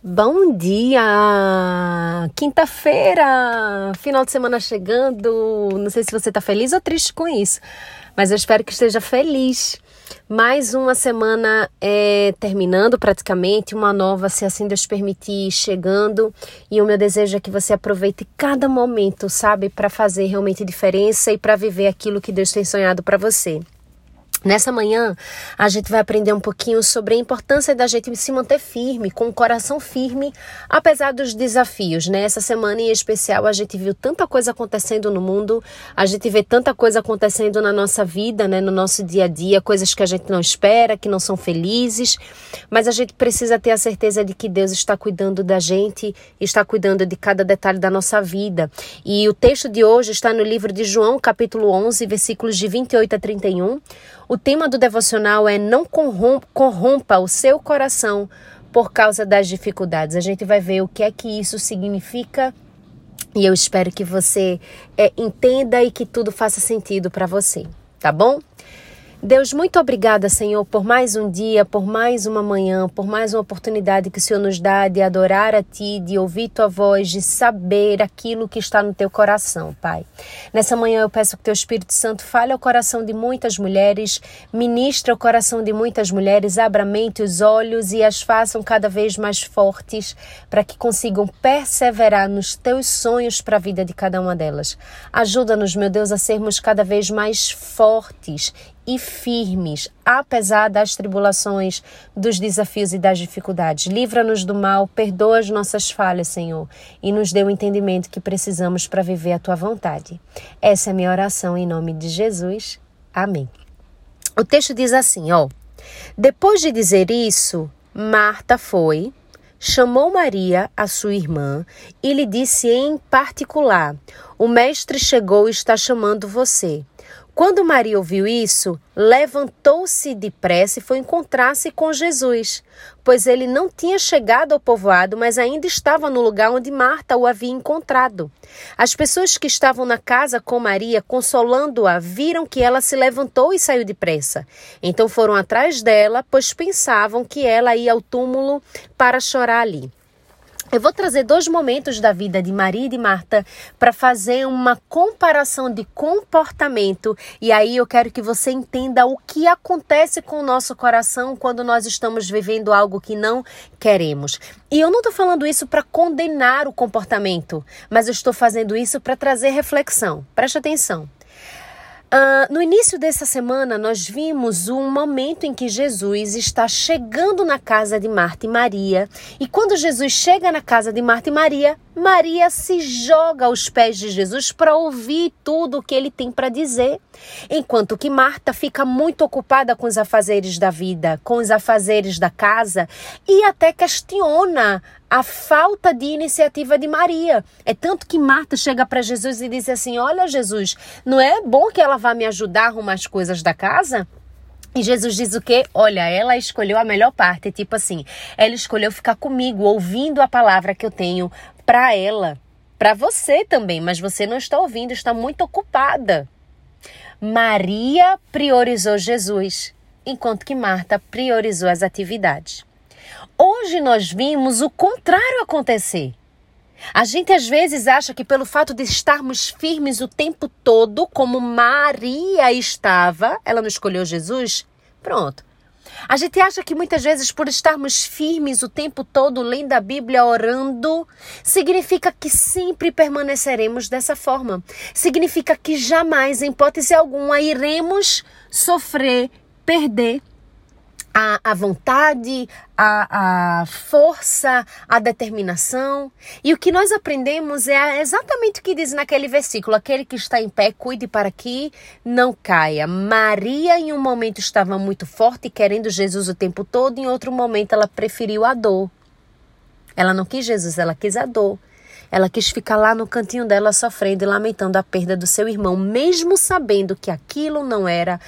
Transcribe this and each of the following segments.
Bom dia! Quinta-feira! Final de semana chegando. Não sei se você está feliz ou triste com isso, mas eu espero que esteja feliz. Mais uma semana é, terminando praticamente, uma nova, se assim Deus permitir, chegando. E o meu desejo é que você aproveite cada momento, sabe, para fazer realmente diferença e para viver aquilo que Deus tem sonhado para você. Nessa manhã, a gente vai aprender um pouquinho sobre a importância da gente se manter firme, com o coração firme, apesar dos desafios, né? Essa semana em especial, a gente viu tanta coisa acontecendo no mundo, a gente vê tanta coisa acontecendo na nossa vida, né? No nosso dia a dia, coisas que a gente não espera, que não são felizes, mas a gente precisa ter a certeza de que Deus está cuidando da gente, está cuidando de cada detalhe da nossa vida. E o texto de hoje está no livro de João, capítulo 11, versículos de 28 a 31 o tema do devocional é Não corrompa o seu coração por causa das dificuldades. A gente vai ver o que é que isso significa e eu espero que você é, entenda e que tudo faça sentido para você, tá bom? Deus, muito obrigada, Senhor, por mais um dia, por mais uma manhã, por mais uma oportunidade que o Senhor nos dá de adorar a Ti, de ouvir Tua voz, de saber aquilo que está no Teu coração, Pai. Nessa manhã eu peço que Teu Espírito Santo fale ao coração de muitas mulheres, ministre o coração de muitas mulheres, abra a mente, os olhos e as façam cada vez mais fortes para que consigam perseverar nos Teus sonhos para a vida de cada uma delas. Ajuda-nos, meu Deus, a sermos cada vez mais fortes e firmes, apesar das tribulações, dos desafios e das dificuldades. Livra-nos do mal, perdoa as nossas falhas, Senhor, e nos dê o entendimento que precisamos para viver a tua vontade. Essa é a minha oração em nome de Jesus. Amém. O texto diz assim, ó: Depois de dizer isso, Marta foi, chamou Maria, a sua irmã, e lhe disse em particular: O mestre chegou e está chamando você. Quando Maria ouviu isso, levantou-se depressa e foi encontrar-se com Jesus, pois ele não tinha chegado ao povoado, mas ainda estava no lugar onde Marta o havia encontrado. As pessoas que estavam na casa com Maria, consolando-a, viram que ela se levantou e saiu depressa. Então foram atrás dela, pois pensavam que ela ia ao túmulo para chorar ali. Eu vou trazer dois momentos da vida de Maria e de Marta para fazer uma comparação de comportamento e aí eu quero que você entenda o que acontece com o nosso coração quando nós estamos vivendo algo que não queremos. E eu não estou falando isso para condenar o comportamento, mas eu estou fazendo isso para trazer reflexão. Preste atenção. Uh, no início dessa semana, nós vimos um momento em que Jesus está chegando na casa de Marta e Maria. E quando Jesus chega na casa de Marta e Maria, Maria se joga aos pés de Jesus para ouvir tudo o que ele tem para dizer. Enquanto que Marta fica muito ocupada com os afazeres da vida, com os afazeres da casa e até questiona a falta de iniciativa de Maria. É tanto que Marta chega para Jesus e diz assim: Olha, Jesus, não é bom que ela vá me ajudar a arrumar as coisas da casa? E Jesus diz o quê? Olha, ela escolheu a melhor parte, tipo assim, ela escolheu ficar comigo, ouvindo a palavra que eu tenho para ela, para você também, mas você não está ouvindo, está muito ocupada. Maria priorizou Jesus, enquanto que Marta priorizou as atividades. Hoje nós vimos o contrário acontecer. A gente às vezes acha que pelo fato de estarmos firmes o tempo todo, como Maria estava, ela não escolheu Jesus? Pronto. A gente acha que muitas vezes por estarmos firmes o tempo todo lendo a Bíblia, orando, significa que sempre permaneceremos dessa forma. Significa que jamais, em hipótese alguma, iremos sofrer, perder a, a vontade, a, a força, a determinação. E o que nós aprendemos é exatamente o que diz naquele versículo: aquele que está em pé, cuide para que não caia. Maria, em um momento, estava muito forte, querendo Jesus o tempo todo, em outro momento, ela preferiu a dor. Ela não quis Jesus, ela quis a dor. Ela quis ficar lá no cantinho dela sofrendo e lamentando a perda do seu irmão, mesmo sabendo que aquilo não era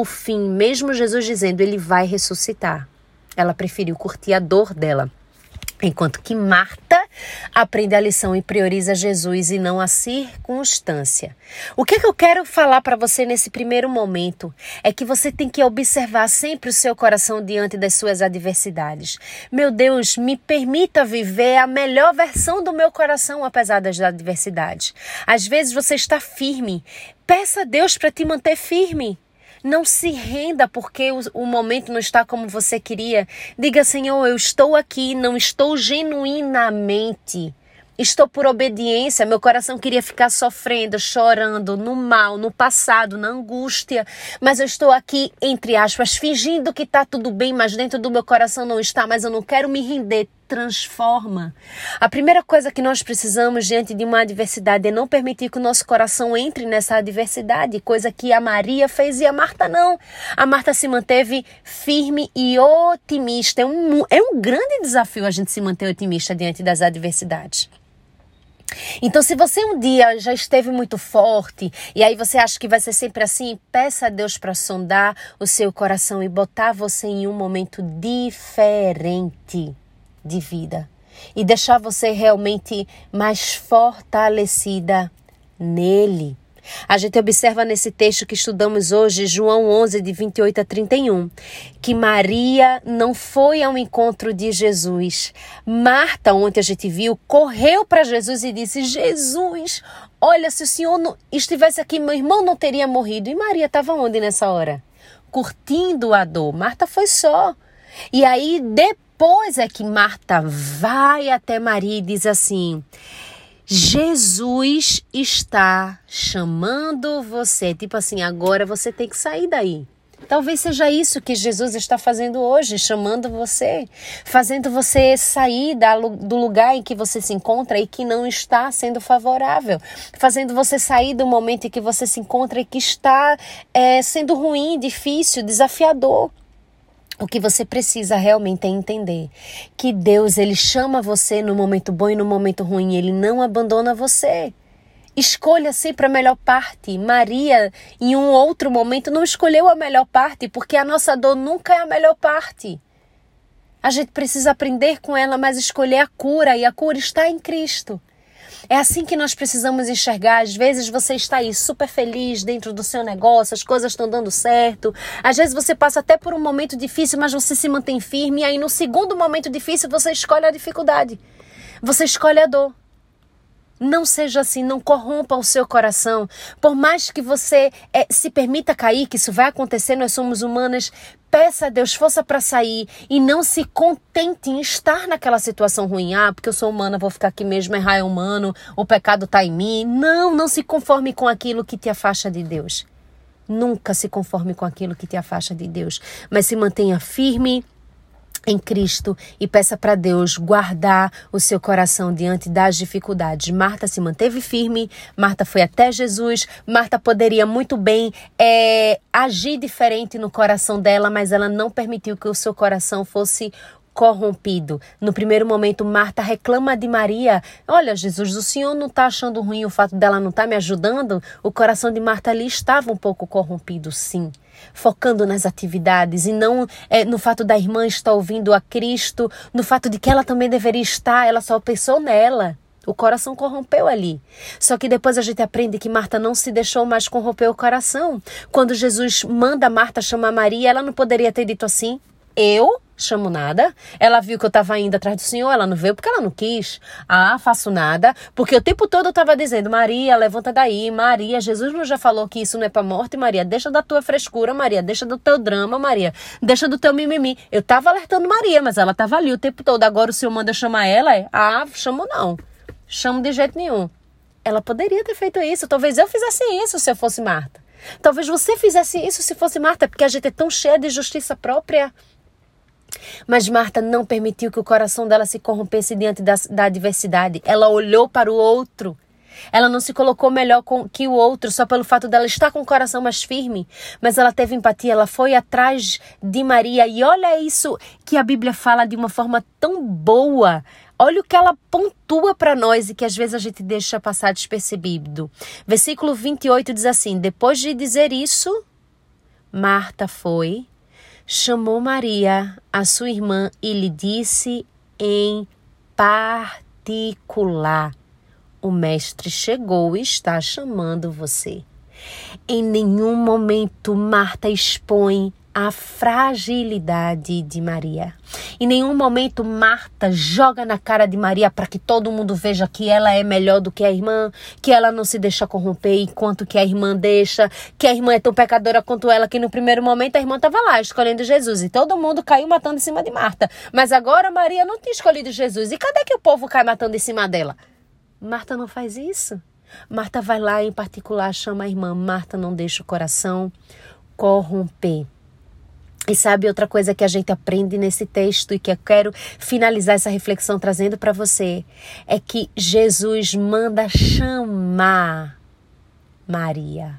o fim, mesmo Jesus dizendo ele vai ressuscitar. Ela preferiu curtir a dor dela. Enquanto que Marta Aprende a lição e prioriza Jesus e não a circunstância. O que, é que eu quero falar para você nesse primeiro momento é que você tem que observar sempre o seu coração diante das suas adversidades. Meu Deus, me permita viver a melhor versão do meu coração apesar das adversidades. Às vezes você está firme. Peça a Deus para te manter firme. Não se renda porque o, o, momento não está como você queria. Diga, Senhor, eu estou aqui, não estou genuinamente. Estou por obediência. Meu coração queria ficar sofrendo, chorando, no mal, no passado, na angústia. Mas eu estou aqui, entre aspas, fingindo que está tudo bem, mas dentro do meu coração não está. Mas eu não quero me render transforma. A primeira coisa que nós precisamos diante de uma adversidade é não permitir que o nosso coração entre nessa adversidade, coisa que a Maria fez e a Marta não. A Marta se manteve firme e otimista. É um, é um grande desafio a gente se manter otimista diante das adversidades. Então, se você um dia já esteve muito forte e aí você acha que vai ser sempre assim, peça a Deus para sondar o seu coração e botar você em um momento diferente de vida e deixar você realmente mais fortalecida nele. A gente observa nesse texto que estudamos hoje, João 11, de 28 a 31, que Maria não foi ao encontro de Jesus. Marta, ontem a gente viu, correu para Jesus e disse: Jesus, olha, se o Senhor não estivesse aqui, meu irmão não teria morrido. E Maria estava onde nessa hora? Curtindo a dor. Marta foi só. E aí, depois, depois é que Marta vai até Maria e diz assim: Jesus está chamando você. Tipo assim, agora você tem que sair daí. Talvez seja isso que Jesus está fazendo hoje, chamando você, fazendo você sair do lugar em que você se encontra e que não está sendo favorável, fazendo você sair do momento em que você se encontra e que está é, sendo ruim, difícil, desafiador. O que você precisa realmente é entender que Deus, ele chama você no momento bom e no momento ruim, ele não abandona você. Escolha sempre a melhor parte. Maria, em um outro momento, não escolheu a melhor parte, porque a nossa dor nunca é a melhor parte. A gente precisa aprender com ela, mas escolher a cura, e a cura está em Cristo. É assim que nós precisamos enxergar. Às vezes você está aí super feliz dentro do seu negócio, as coisas estão dando certo. Às vezes você passa até por um momento difícil, mas você se mantém firme. E aí, no segundo momento difícil, você escolhe a dificuldade. Você escolhe a dor. Não seja assim, não corrompa o seu coração. Por mais que você é, se permita cair, que isso vai acontecer, nós somos humanas, peça a Deus força para sair e não se contente em estar naquela situação ruim. Ah, porque eu sou humana, vou ficar aqui mesmo, errar é humano, o pecado está em mim. Não, não se conforme com aquilo que te afasta de Deus. Nunca se conforme com aquilo que te afasta de Deus, mas se mantenha firme em Cristo e peça para Deus guardar o seu coração diante das dificuldades. Marta se manteve firme, Marta foi até Jesus, Marta poderia muito bem é, agir diferente no coração dela, mas ela não permitiu que o seu coração fosse corrompido. No primeiro momento, Marta reclama de Maria: Olha, Jesus, o senhor não está achando ruim o fato dela não estar tá me ajudando? O coração de Marta ali estava um pouco corrompido, sim focando nas atividades e não é, no fato da irmã estar ouvindo a Cristo, no fato de que ela também deveria estar, ela só pensou nela. O coração corrompeu ali. Só que depois a gente aprende que Marta não se deixou mais corromper o coração. Quando Jesus manda Marta chamar Maria, ela não poderia ter dito assim: Eu chamo nada. Ela viu que eu estava indo atrás do Senhor, ela não veio porque ela não quis. Ah, faço nada. Porque o tempo todo eu estava dizendo: Maria, levanta daí. Maria, Jesus não já falou que isso não é para morte, Maria. Deixa da tua frescura, Maria. Deixa do teu drama, Maria. Deixa do teu mimimi. Eu estava alertando Maria, mas ela estava ali o tempo todo. Agora o Senhor manda chamar ela? É? Ah, chamo não. Chamo de jeito nenhum. Ela poderia ter feito isso. Talvez eu fizesse isso se eu fosse Marta. Talvez você fizesse isso se fosse Marta, porque a gente é tão cheia de justiça própria. Mas Marta não permitiu que o coração dela se corrompesse diante da, da adversidade. Ela olhou para o outro. Ela não se colocou melhor com, que o outro só pelo fato dela estar com o coração mais firme, mas ela teve empatia, ela foi atrás de Maria. E olha isso que a Bíblia fala de uma forma tão boa. Olha o que ela pontua para nós e que às vezes a gente deixa passar despercebido. Versículo 28 diz assim: Depois de dizer isso, Marta foi chamou Maria, a sua irmã, e lhe disse em particular. O Mestre chegou e está chamando você. Em nenhum momento Marta expõe a fragilidade de Maria. Em nenhum momento Marta joga na cara de Maria para que todo mundo veja que ela é melhor do que a irmã, que ela não se deixa corromper enquanto que a irmã deixa, que a irmã é tão pecadora quanto ela, que no primeiro momento a irmã estava lá escolhendo Jesus e todo mundo caiu matando em cima de Marta. Mas agora Maria não tinha escolhido Jesus. E cadê que o povo cai matando em cima dela? Marta não faz isso. Marta vai lá em particular chama a irmã. Marta não deixa o coração corromper. E sabe outra coisa que a gente aprende nesse texto e que eu quero finalizar essa reflexão trazendo para você é que Jesus manda chamar Maria.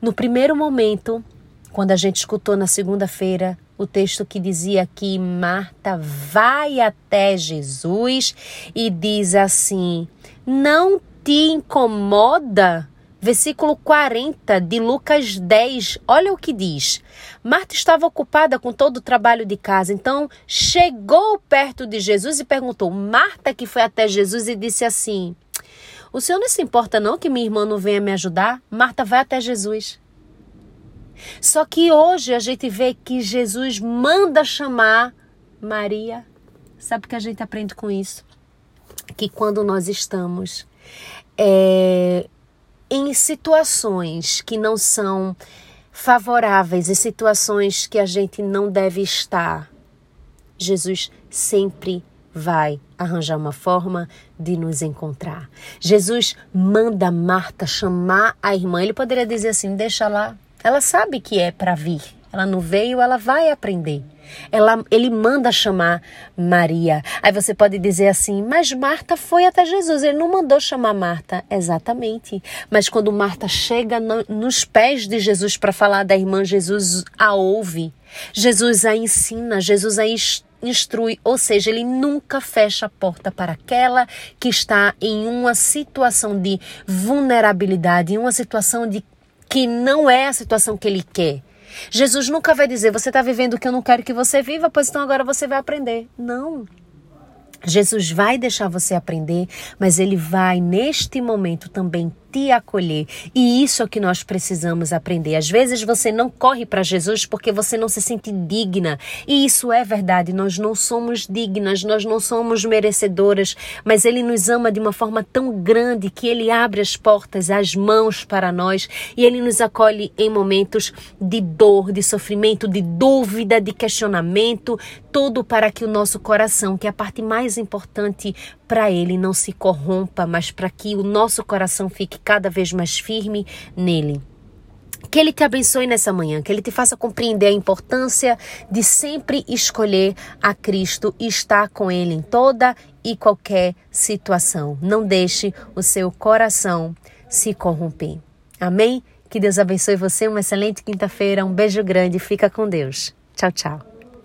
No primeiro momento, quando a gente escutou na segunda-feira o texto que dizia que Marta vai até Jesus e diz assim: Não te incomoda Versículo 40 de Lucas 10, olha o que diz. Marta estava ocupada com todo o trabalho de casa, então chegou perto de Jesus e perguntou: Marta, que foi até Jesus e disse assim: O senhor não se importa, não, que minha irmã não venha me ajudar? Marta vai até Jesus. Só que hoje a gente vê que Jesus manda chamar Maria. Sabe o que a gente aprende com isso? Que quando nós estamos é, em situações que não são favoráveis, em situações que a gente não deve estar, Jesus sempre vai arranjar uma forma de nos encontrar. Jesus manda Marta chamar a irmã. Ele poderia dizer assim: deixa lá. Ela sabe que é para vir. Ela não veio, ela vai aprender. Ela, ele manda chamar Maria. Aí você pode dizer assim, mas Marta foi até Jesus, ele não mandou chamar Marta. Exatamente. Mas quando Marta chega no, nos pés de Jesus para falar da irmã, Jesus a ouve. Jesus a ensina, Jesus a instrui, ou seja, ele nunca fecha a porta para aquela que está em uma situação de vulnerabilidade, em uma situação de que não é a situação que ele quer. Jesus nunca vai dizer: Você está vivendo o que eu não quero que você viva, pois então agora você vai aprender. Não. Jesus vai deixar você aprender, mas ele vai neste momento também te acolher. E isso é o que nós precisamos aprender. Às vezes você não corre para Jesus porque você não se sente digna. E isso é verdade. Nós não somos dignas, nós não somos merecedoras, mas ele nos ama de uma forma tão grande que ele abre as portas, as mãos para nós e ele nos acolhe em momentos de dor, de sofrimento, de dúvida, de questionamento, tudo para que o nosso coração, que é a parte mais importante para ele, não se corrompa, mas para que o nosso coração fique cada vez mais firme nele. Que Ele te abençoe nessa manhã, que Ele te faça compreender a importância de sempre escolher a Cristo e estar com Ele em toda e qualquer situação. Não deixe o seu coração se corromper. Amém? Que Deus abençoe você. Uma excelente quinta-feira. Um beijo grande. Fica com Deus. Tchau, tchau.